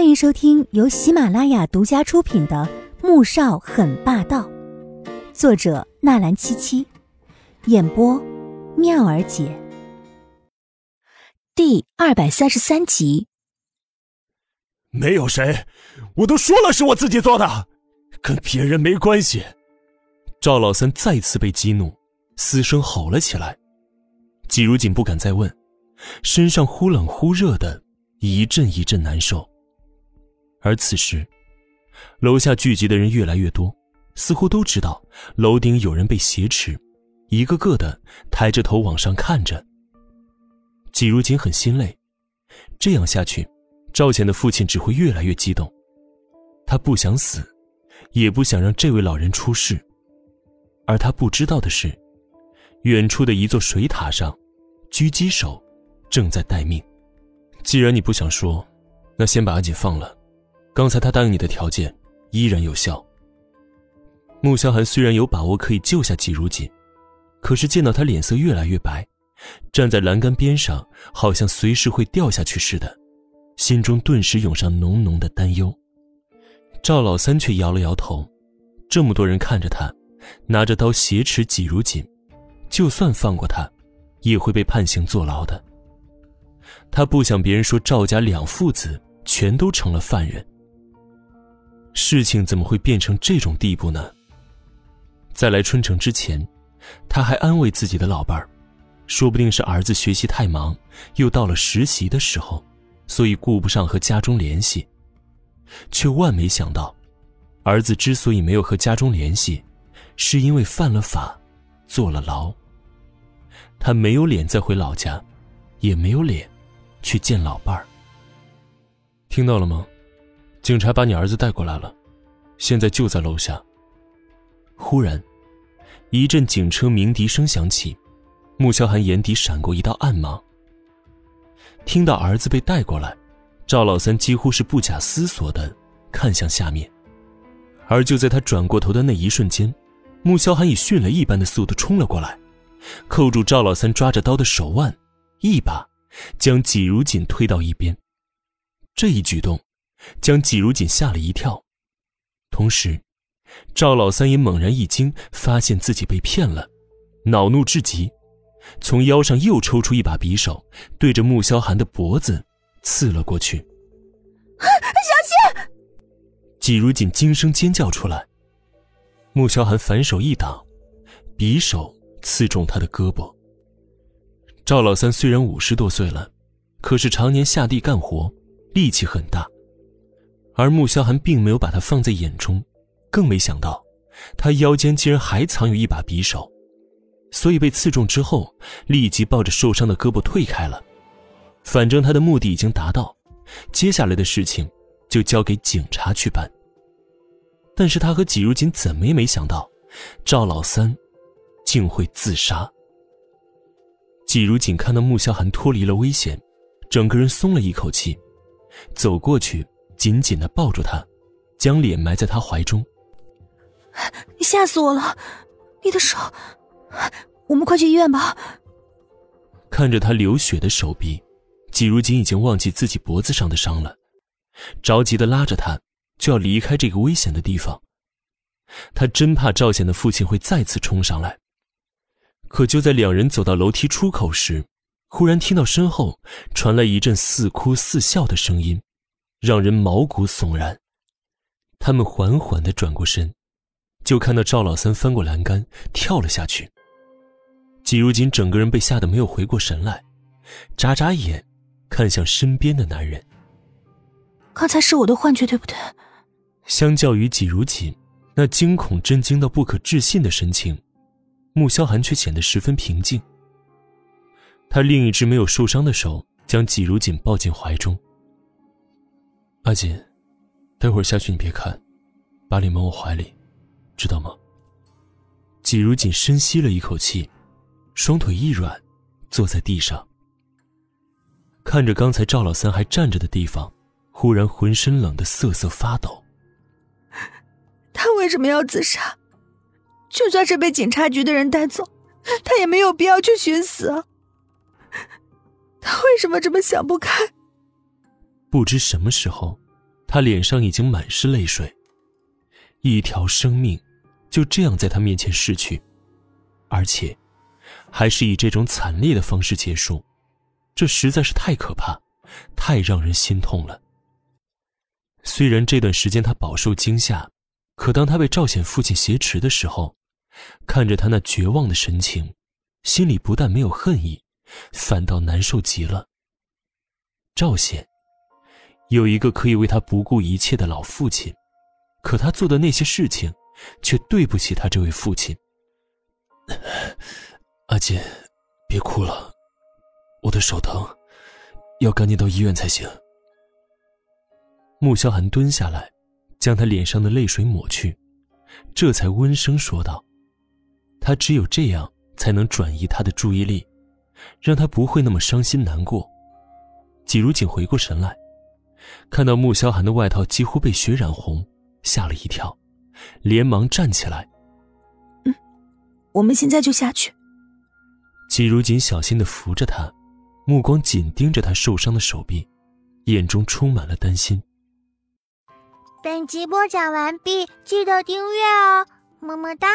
欢迎收听由喜马拉雅独家出品的《穆少很霸道》，作者纳兰七七，演播妙儿姐。第二百三十三集。没有谁，我都说了是我自己做的，跟别人没关系。赵老三再次被激怒，嘶声吼了起来。季如锦不敢再问，身上忽冷忽热的，一阵一阵难受。而此时，楼下聚集的人越来越多，似乎都知道楼顶有人被挟持，一个个的抬着头往上看着。季如锦很心累，这样下去，赵显的父亲只会越来越激动。他不想死，也不想让这位老人出事。而他不知道的是，远处的一座水塔上，狙击手正在待命。既然你不想说，那先把阿锦放了。刚才他答应你的条件依然有效。穆萧寒虽然有把握可以救下季如锦，可是见到他脸色越来越白，站在栏杆边上，好像随时会掉下去似的，心中顿时涌上浓浓的担忧。赵老三却摇了摇头，这么多人看着他，拿着刀挟持季如锦，就算放过他，也会被判刑坐牢的。他不想别人说赵家两父子全都成了犯人。事情怎么会变成这种地步呢？在来春城之前，他还安慰自己的老伴儿，说不定是儿子学习太忙，又到了实习的时候，所以顾不上和家中联系。却万没想到，儿子之所以没有和家中联系，是因为犯了法，坐了牢。他没有脸再回老家，也没有脸去见老伴儿。听到了吗？警察把你儿子带过来了，现在就在楼下。忽然，一阵警车鸣笛声响起，穆萧寒眼底闪过一道暗芒。听到儿子被带过来，赵老三几乎是不假思索的看向下面，而就在他转过头的那一瞬间，穆萧寒以迅雷一般的速度冲了过来，扣住赵老三抓着刀的手腕，一把将季如锦推到一边。这一举动。将季如锦吓了一跳，同时，赵老三也猛然一惊，发现自己被骗了，恼怒至极，从腰上又抽出一把匕首，对着穆萧寒的脖子刺了过去。小心！季如锦惊声尖叫出来，穆萧寒反手一挡，匕首刺中他的胳膊。赵老三虽然五十多岁了，可是常年下地干活，力气很大。而穆萧寒并没有把他放在眼中，更没想到，他腰间竟然还藏有一把匕首，所以被刺中之后，立即抱着受伤的胳膊退开了。反正他的目的已经达到，接下来的事情就交给警察去办。但是他和季如锦怎么也没想到，赵老三竟会自杀。季如锦看到穆萧寒脱离了危险，整个人松了一口气，走过去。紧紧的抱住他，将脸埋在他怀中。你吓死我了！你的手，我们快去医院吧。看着他流血的手臂，季如锦已经忘记自己脖子上的伤了，着急的拉着他就要离开这个危险的地方。他真怕赵显的父亲会再次冲上来。可就在两人走到楼梯出口时，忽然听到身后传来一阵似哭似笑的声音。让人毛骨悚然。他们缓缓的转过身，就看到赵老三翻过栏杆跳了下去。季如锦整个人被吓得没有回过神来，眨眨眼，看向身边的男人。刚才是我的幻觉，对不对？相较于季如锦那惊恐、震惊到不可置信的神情，穆萧寒却显得十分平静。他另一只没有受伤的手将季如锦抱进怀中。阿锦，待会儿下去你别看，把脸蒙我怀里，知道吗？季如锦深吸了一口气，双腿一软，坐在地上，看着刚才赵老三还站着的地方，忽然浑身冷得瑟瑟发抖。他为什么要自杀？就算是被警察局的人带走，他也没有必要去寻死啊。他为什么这么想不开？不知什么时候，他脸上已经满是泪水。一条生命就这样在他面前逝去，而且还是以这种惨烈的方式结束，这实在是太可怕，太让人心痛了。虽然这段时间他饱受惊吓，可当他被赵显父亲挟持的时候，看着他那绝望的神情，心里不但没有恨意，反倒难受极了。赵显有一个可以为他不顾一切的老父亲，可他做的那些事情，却对不起他这位父亲。阿锦，别哭了，我的手疼，要赶紧到医院才行。穆萧寒蹲下来，将他脸上的泪水抹去，这才温声说道：“他只有这样，才能转移他的注意力，让他不会那么伤心难过。”季如锦回过神来，看到穆萧寒的外套几乎被血染红，吓了一跳，连忙站起来：“嗯，我们现在就下去。”季如锦小心的扶着他，目光紧盯着他受伤的手臂，眼中充满了担心。本集播讲完毕，记得订阅哦，么么哒。